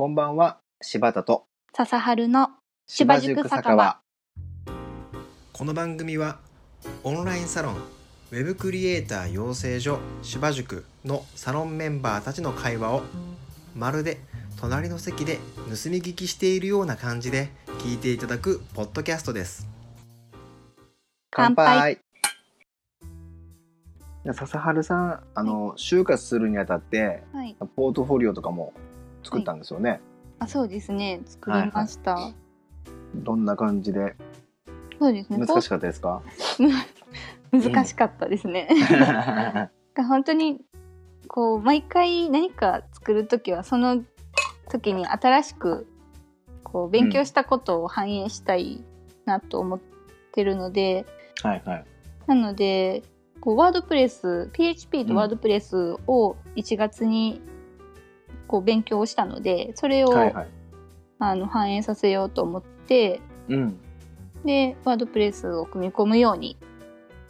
こんばんは、柴田と笹春の芝塾酒場。この番組はオンラインサロンウェブクリエイター養成所芝塾のサロンメンバーたちの会話をまるで隣の席で盗み聞きしているような感じで聞いていただくポッドキャストです。乾杯。笹春さんあの、就活するにあたってはい。ポートフォリオとかも作ったんですよね、あそうですね。作りました、どんな感じで？そうですね。難しかったですか？難しかったですね、本当にこう毎回何か作る時はその時に新しくこう勉強したことを反映したいなと思ってるので、はいはい。なのでこうワードプレス PHP とワードプレスを1月にこう勉強したのでそれを、はいはい。あの反映させようと思ってうん。でワードプレスを組み込むように、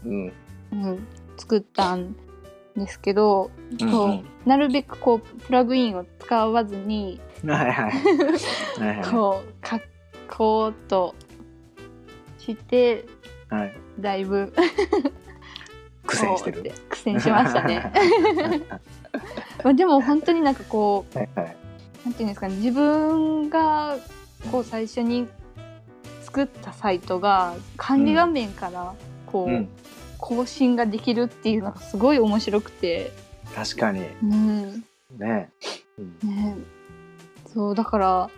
うん。うん、作ったんですけど、うんこううんなるべくこうプラグインを使わずに はいはい。こう書こうとしてはい。だいぶ苦戦してる。苦戦しましたね。まあでも本当になんかこうはいはい。なんていうんですかね自分がこう最初に作ったサイトが管理画面からこう、うん。更新ができるっていうのがすごい面白くて、確かに。うん。ね。うんね、そうだから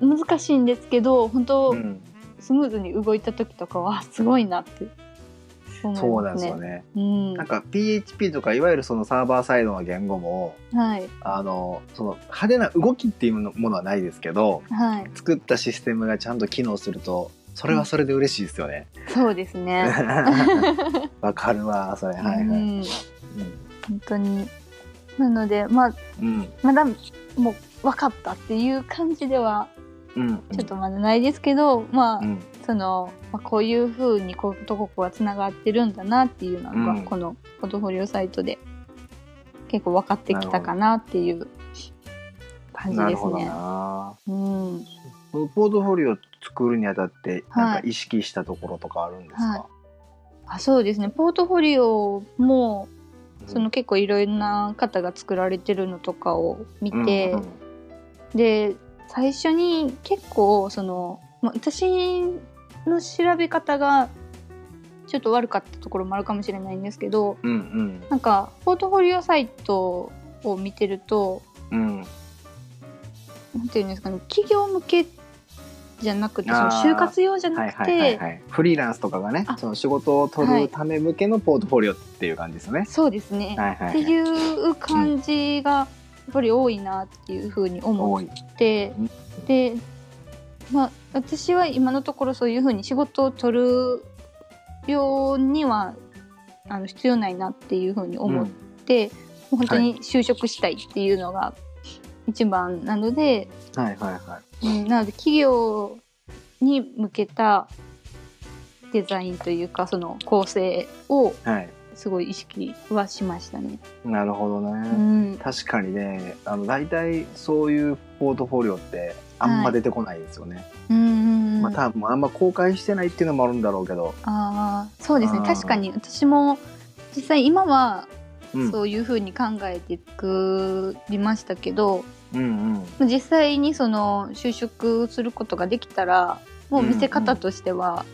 難しいんですけど本当、うん。スムーズに動いた時とかはすごいなってね。そうなんですよね。うん、なんか PHP とかいわゆるそのサーバーサイドの言語もはい。あのその派手な動きっていうものはないですけどはい。作ったシステムがちゃんと機能するとそれはそれで嬉しいですよね。そうですね。わかるわそれ。はいはい。ううんん、本当に。なのでまあうん。まだもう分かったっていう感じではうん。ちょっとまだないですけど、まあ、うんその、まあ、こういうふうにこことここがつながってるんだなっていうのが、うん。このポートフォリオサイトで結構分かってきたかなっていう感じですね。な。うん、ポートフォリオ作るにあたってなんかはい。意識したところとかあるんですか？はい。あそうですね。ポートフォリオもうん。その結構いろいろな方が作られてるのとかを見て、うん。で最初に結構その、まあ、私の調べ方がちょっと悪かったところもあるかもしれないんですけどうんうんなんかポートフォリオサイトを見てるとうんなんていうんですかね企業向けじゃなくてその就活用じゃはないくはいはいてはい。フリーランスとかがねあその仕事を取るため向けのポートフォリオっていう感じですよね。そうですね、はいはい、はい。っていう感じがやっぱり多いなっていうふうに思っ。てうんで、まあ、私は今のところそういうふうに仕事を取るようにはあの必要ないなっていうふうに思って、もう本当に就職したいっていうのが一番なので、はいはいはい。うん、なので企業に向けたデザインというかその構成をはい。すごい意識はしましたね。なるほどね。うん、確かにね、あの大体そういうポートフォリオってあんま出てこないですよね。うんうんうんまあ多分あんま公開してないっていうのもあるんだろうけど。ああそうですね確かに私も実際今はうん。そういうふうに考えて作りましたけど、うんうん。実際にその就職することができたらもう見せ方としては、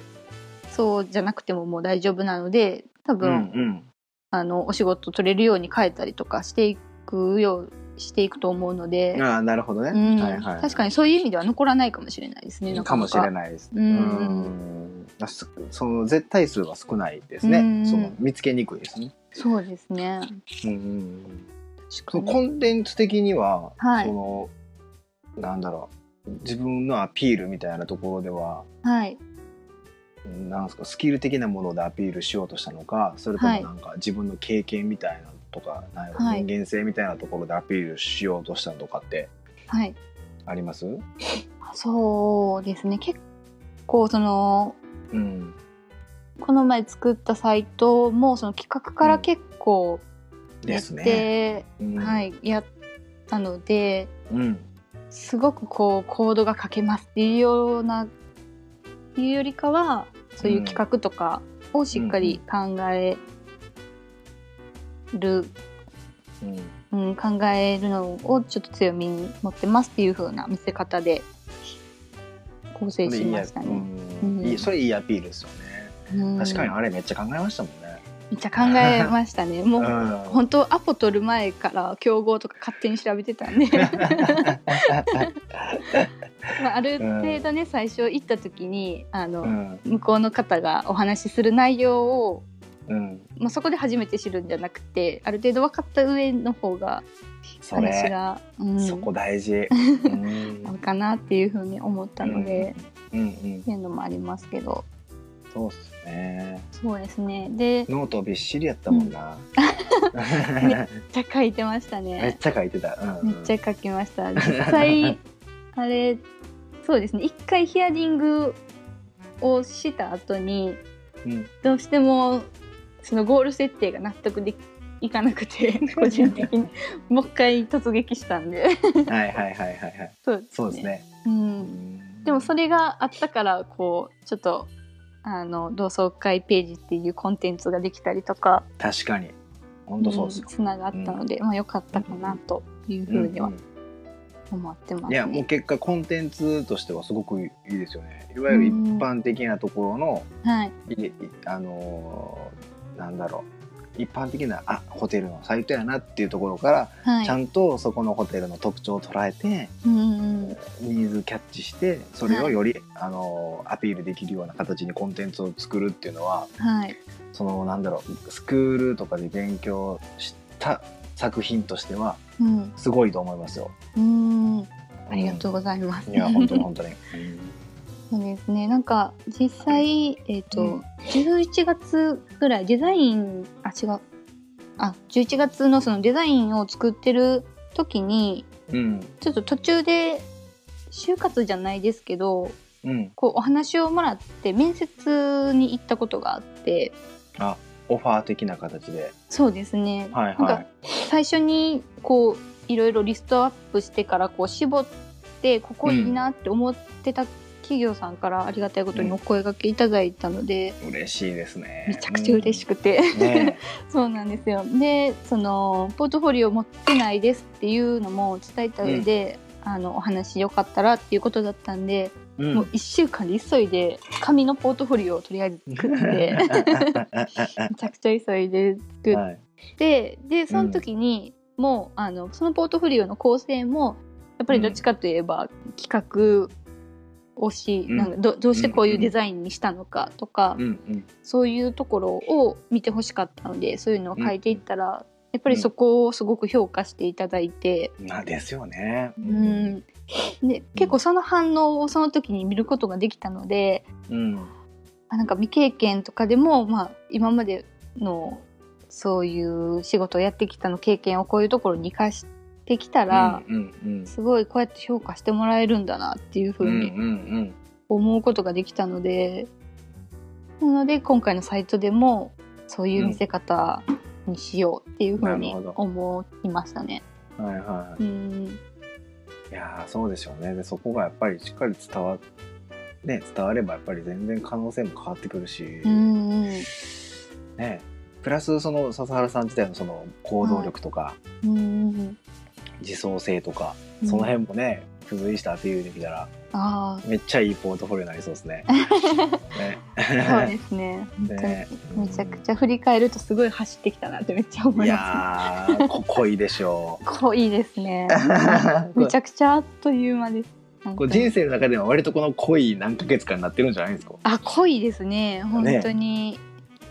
そうじゃなくてももう大丈夫なので多うん分、うん。あのお仕事取れるように変えたりとかしていくようしていくと思うので、ああなるほどね。うんはいはい。確かにそういう意味では残らないかもしれないですね。かもしれい。ないです。うんその絶対数は少ないですね。うんその見つけにくいですね。そうですね。うんそのコンテンツ的には、はいそのなんだろう自分のアピールみたいなところでははい。なんですかスキル的なものでアピールしようとしたのかそれともはいなんか自分の経験みたいなのとか、人間性みたいなところでアピールしようとしたのとかってはい。あります？そうですね。結構そのうん。この前作ったサイトもその企画から結構やっですね。て、うん。はいやったのでうん。すごくこうコードが書けますっていうようなっていうよりかはそういう企画とかをしっかり考える、うん。うん考えるのをちょっと強みに持ってますっていう風な見せ方で構成しましたね。うん。うん。いいそれいいアピールですよね、うん。確かにあれめっちゃ考えましたもんね。めっちゃ考えましたね。もう、うん。本当アポ取る前から競合とか勝手に調べてたんで。まあある程度ね、最初行った時にあの、うん。向こうの方がお話しする内容を、うん。まあ、そこで初めて知るんじゃなくてある程度分かった上の方がそ話れが、うん、そこ大事、うん。あるかなっていうふうに思ったので、うん。うんっていうのもありますけど。そうっすね。そうですね。でめっノートびっしりやったもんな、ちゃ書いてましためっねちゃ書いてた、うんうん。めっちゃ書きました。実際 あれそうですね。一回ヒアリングをした後にうん。どうしてもそのゴール設定が納得でいかなくて 個人的に。もう一回突撃したんで。はいはいはいはいはい。そうそうですね、う、うん。んでもそれがあったからこうちょっとあの同窓会ページっていうコンテンツができたりとか確かに。本当そうですよ、つながったので、まあ良かったかなというふうにはうん思ってます、ね。いやもう結果コンテンツとしてはすごくいいですよね。いわゆる一般的なところの、はい。いいあのーなんだろう。一般的なあホテルのサイトやなっていうところから、はい。ちゃんとそこのホテルの特徴を捉えてうんうんニーズキャッチしてそれをより、あのーアピールできるような形にコンテンツを作るっていうのははい。そのなんだろうスクールとかで勉強した作品としてはうん。すごいと思いますよ。うん。ありがとうございます、いや本当に本当に。そうですね。なんか実際えっ、と、うん。11月ぐらいデザインあ違う。あ11月のそのデザインを作ってる時にうん。ちょっと途中で就活じゃないですけどうん。こうお話をもらって面接に行ったことがあってあオファー的な形で。そうですね。はいなんかはい。最初にこういろいろリストアップしてからこう絞ってここいいなって思ってた企業さんからありがたいことにお声掛けいただいたので、嬉しいですね。めちゃくちゃ嬉しくて、うん。ね。そうなんですよ。でそのポートフォリオ持ってないですっていうのも伝えた上で、あのお話よかったらっていうことだったんで、うん。もう1週間で急いで紙のポートフォリオをとりあえず作って めちゃくちゃ急いで作っはい。てでその時に、もうあのそのポートフォリオの構成もやっぱりどっちかといえば企画をし、うん。なんかどどうしてこういうデザインにしたのかとか、うんうん。そういうところを見てほしかったのでそういうのを書いていったら、やっぱりそこをすごく評価していただいて、まあですよね。うん。で結構その反応をその時に見ることができたのでうん。あなんか未経験とかでも、まあ、今までのそういう仕事をやってきたの経験をこういうところに生かしてきたら、うんうんすごいこうやって評価してもらえるんだなっていうふうんうんううにん。思うことができたので、なので今回のサイトでもそういう見せ方にしようっていうふうに思いましたね。うんはいはい。うん。いやーそうでしょうね。でそこがやっぱりしっかり伝わね伝わればやっぱり全然可能性も変わってくるし、うんうん。ね。プラスその笹原さん自体のその行動力とか、うんうん自走性とか、うんその辺もね付随してアピールできたらあめっちゃいいポートフォリオになりそうですね。ねあそうですね。ねめちゃくちゃ振り返るとすごい走ってきたなってめっちゃ思いいます。やーこ濃いでしょう。濃いですね。めちゃくちゃあっという間です。本こ人生の中では割とこの濃い何ヶ月間になってるんじゃないですか？あ濃いですね。本当に、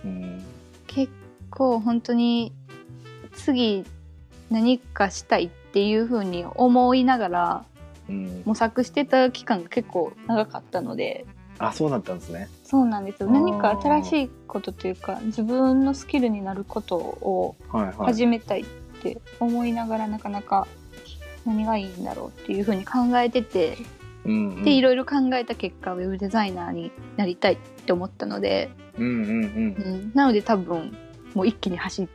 うん結構本当に次何かしたいっていう風に思いながらうん、模索してた期間が結構長かったので。あそうだったんですね。そうなんですよ。何か新しいことというか自分のスキルになることを。始めたいって思いながらなかなか何がいいんだろうっていう風に考えててうんうん、でいろいろ考えた結果ウェブデザイナーになりたいって思ったので、うんうんうん。う。ん、なので多分もう一気に走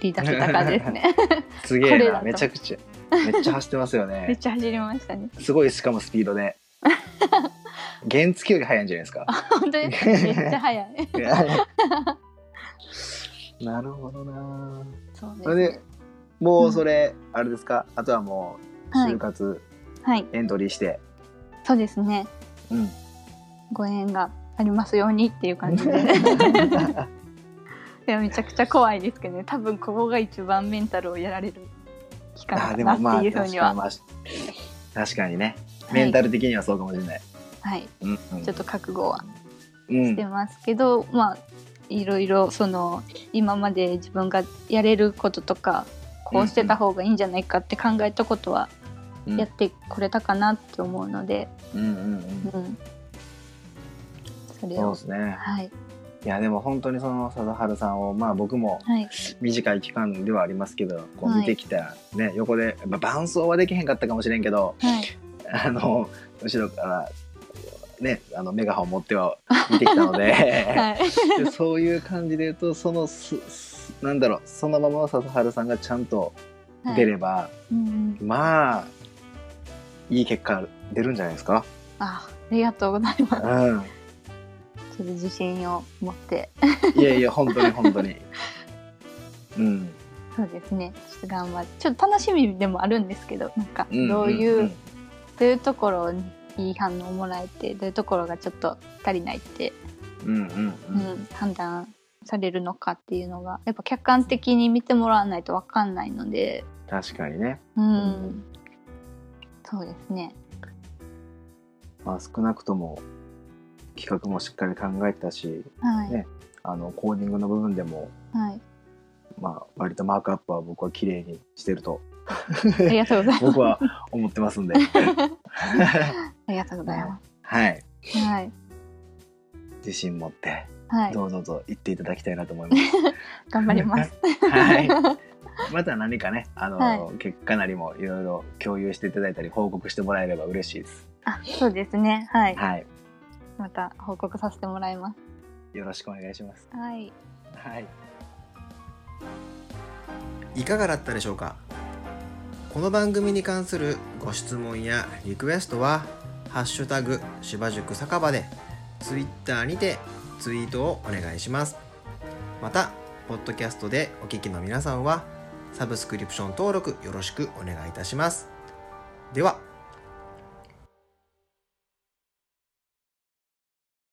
り出せた感じですね。すげえなめちゃくちゃめっちゃ走ってますよ めっねちゃ走りましたね。すごいしかもスピードで。原付より速いんじゃないですか？本当にめっちゃ速い。なるほどな。そうですそれでもうそれ、あれですか？あとはもうはい就活はい。エントリーして、そうですね。うん。ご縁がありますようにっていう感じでいやめちゃくちゃ怖いですけどね。多分ここが一番メンタルをやられる期間あかなっていうふうには、確かに、まあ、確かにね。メンタル的にはそうかもしれない、はい、うんうん。ちょっと覚悟はうんしてますけど、まあいろいろその今まで自分がやれることとかこうしてた方がいいんじゃないかって考えたことはうん。やってこれたかなって思うので、うんうんうん。うん、それを。そうですね。はいいやでも本当にその貞治さんをまあ僕もはい。短い期間ではありますけどこうはい。見てきた、ね横で、まあ、伴奏はできへんかったかもしれんけどはい。あの後ろからねあのメガホン持っては見てきたので, はい。でそういう感じで言うとそのすすなんだろうそのままの笹治さんがちゃんと出れば、うんうん。まあいい結果出るんじゃないですか？あありがとうございます。うちょっと自信を持って。ん、いやいや本当に本当に。うん、そうですね。ちょっと頑張ってちょっと楽しみでもあるんですけどなんかうんどういう、んんどういうところにいい反応をもらえてどういうところがちょっと足りないって、うんうんううんん判断されるのかっていうのがやっぱ客観的に見てもらわないと分かんないので。確かにね。うん、うん。そうですね。まあ、少なくとも企画もしっかり考えてたしはい、ねあのコーディングの部分でも、はい。まあ、割とマークアップは僕は綺麗にしてると。ありがとうございます。僕は思ってますんで。ありがとうございまはい。すはい。自信持ってはい。どうぞと言っていただきたいなと思います。頑張ります。はい。また何かねあの、は結果なりもいろいろ共有していただいたり報告してもらえれば嬉しいです。あそうですね。はい。はいまた報告させてもらいます。よろしくお願いします。はい。はい。いかがだったでしょうか？この番組に関するご質問やリクエストは「ハッシュタグ芝塾酒場」で Twitter にてツイートをお願いします。またポッドキャストでお聞きの皆さんはサブスクリプション登録よろしくお願いいたします。では